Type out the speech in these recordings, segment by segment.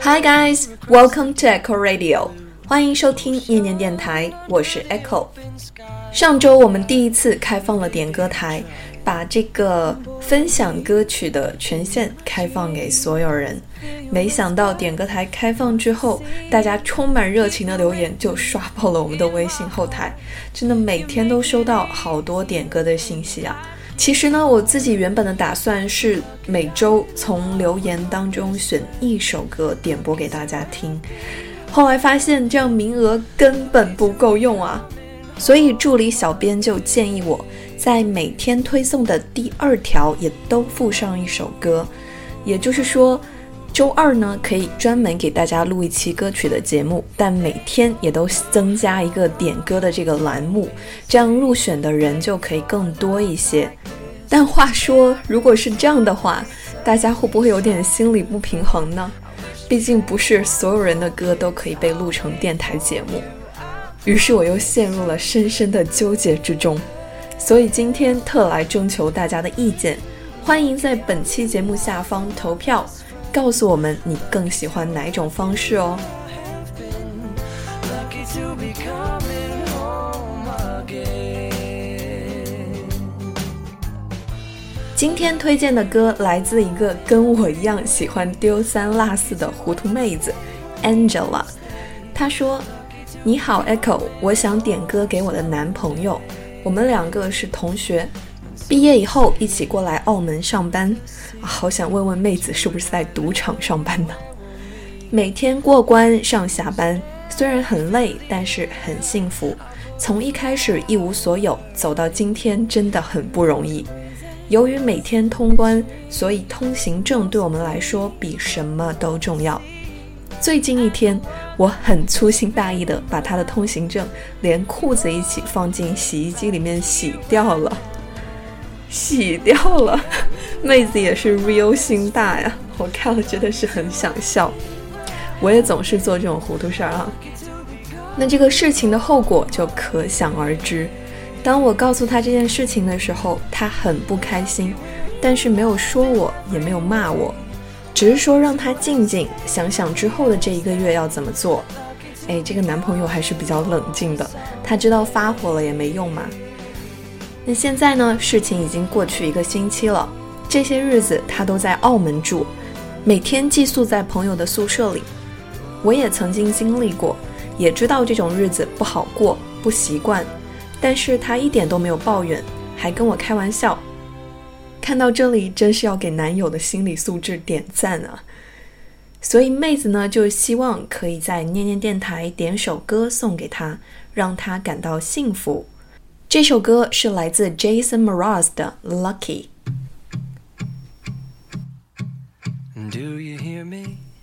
Hi guys, welcome to Echo Radio. 欢迎收听念念电台，我是 Echo。上周我们第一次开放了点歌台，把这个分享歌曲的权限开放给所有人。没想到点歌台开放之后，大家充满热情的留言就刷爆了我们的微信后台，真的每天都收到好多点歌的信息啊！其实呢，我自己原本的打算是每周从留言当中选一首歌点播给大家听，后来发现这样名额根本不够用啊，所以助理小编就建议我在每天推送的第二条也都附上一首歌，也就是说，周二呢可以专门给大家录一期歌曲的节目，但每天也都增加一个点歌的这个栏目，这样入选的人就可以更多一些。但话说，如果是这样的话，大家会不会有点心理不平衡呢？毕竟不是所有人的歌都可以被录成电台节目。于是我又陷入了深深的纠结之中。所以今天特来征求大家的意见，欢迎在本期节目下方投票，告诉我们你更喜欢哪一种方式哦。今天推荐的歌来自一个跟我一样喜欢丢三落四的糊涂妹子，Angela。她说：“你好，Echo，我想点歌给我的男朋友。我们两个是同学，毕业以后一起过来澳门上班。好想问问妹子是不是在赌场上班呢？每天过关上下班，虽然很累，但是很幸福。从一开始一无所有，走到今天，真的很不容易。”由于每天通关，所以通行证对我们来说比什么都重要。最近一天，我很粗心大意的把他的通行证连裤子一起放进洗衣机里面洗掉了，洗掉了。妹子也是 real 心大呀，我看了真的是很想笑。我也总是做这种糊涂事儿啊。那这个事情的后果就可想而知。当我告诉他这件事情的时候，他很不开心，但是没有说我，也没有骂我，只是说让他静静想想之后的这一个月要怎么做。哎，这个男朋友还是比较冷静的，他知道发火了也没用嘛。那现在呢，事情已经过去一个星期了，这些日子他都在澳门住，每天寄宿在朋友的宿舍里。我也曾经经历过，也知道这种日子不好过，不习惯。但是他一点都没有抱怨，还跟我开玩笑。看到这里，真是要给男友的心理素质点赞啊！所以妹子呢，就希望可以在念念电台点首歌送给他，让他感到幸福。这首歌是来自 Jason Mraz 的《Lucky》。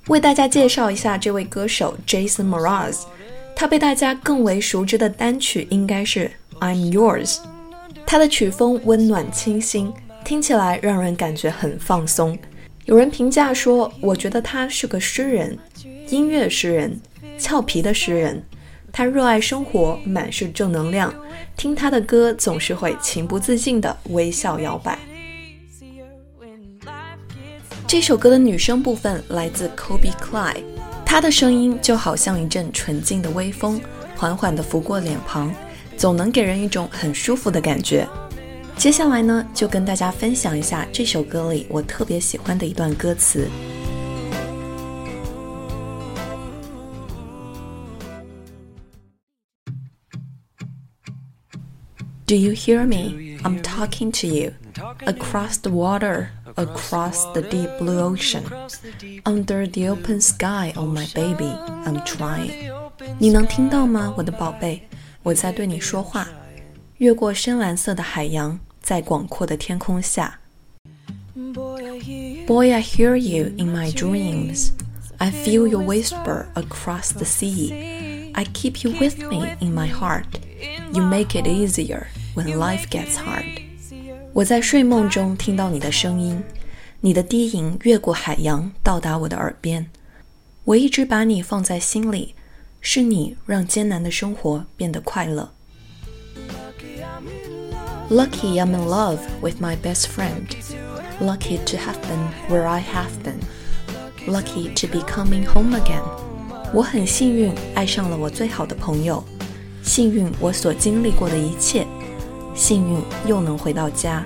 为大家介绍一下这位歌手 Jason Mraz，他被大家更为熟知的单曲应该是。I'm yours，他的曲风温暖清新，听起来让人感觉很放松。有人评价说，我觉得他是个诗人，音乐诗人，俏皮的诗人。他热爱生活，满是正能量，听他的歌总是会情不自禁的微笑摇摆。这首歌的女声部分来自 Kobe Clyde，她的声音就好像一阵纯净的微风，缓缓地拂过脸庞。总能给人一种很舒服的感觉。接下来呢，就跟大家分享一下这首歌里我特别喜欢的一段歌词。Do you hear me? I'm talking to you. Across the water, across the deep blue ocean, under the open sky, oh my baby, I'm trying. 你能听到吗，我的宝贝？我在对你说话，越过深蓝色的海洋，在广阔的天空下。Boy, I hear you in my dreams. I feel your whisper across the sea. I keep you with me in my heart. You make it easier When life gets hard. 我在睡梦中听到你的声音，你的低吟越过海洋，到达我的耳边。我一直把你放在心里。是你让艰难的生活变得快乐。Lucky I'm in love with my best friend. Lucky to have been where I have been. Lucky to be coming home again. 我很幸运爱上了我最好的朋友，幸运我所经历过的一切，幸运又能回到家。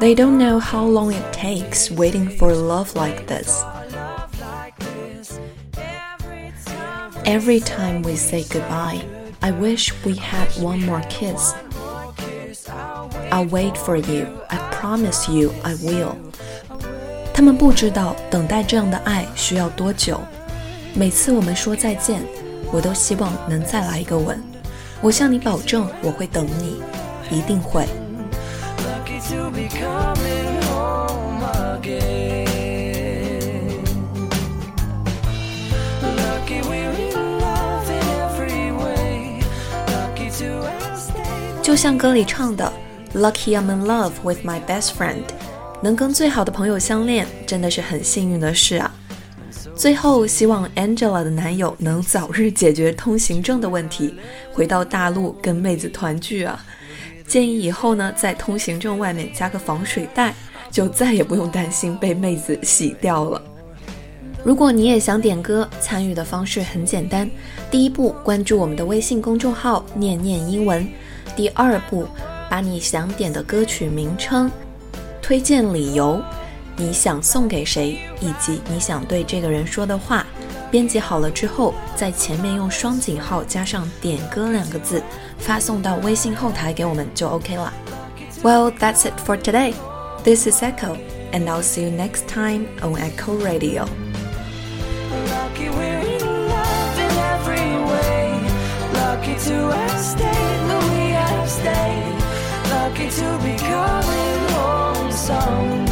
They don't know how long it takes waiting for love like this. Every time we say goodbye, I wish we had one more kiss. I'll wait for you. I promise you I will. 他们不知道等待这样的爱需要多久。每次我们说再见， 我都希望能再来一个吻。我向你保证，我会等你，一定会。就像歌里唱的，Lucky I'm in love with my best friend，能跟最好的朋友相恋，真的是很幸运的事啊。最后，希望 Angela 的男友能早日解决通行证的问题，回到大陆跟妹子团聚啊。建议以后呢，在通行证外面加个防水袋，就再也不用担心被妹子洗掉了。如果你也想点歌，参与的方式很简单：第一步，关注我们的微信公众号“念念英文”；第二步，把你想点的歌曲名称、推荐理由、你想送给谁，以及你想对这个人说的话。编辑好了之后，在前面用双井号加上“点歌”两个字，发送到微信后台给我们就 OK 了。Well, that's it for today. This is Echo, and I'll see you next time on Echo Radio. Lucky we're in love in every way. Lucky to have stayed we have stayed. Lucky to be coming home someday.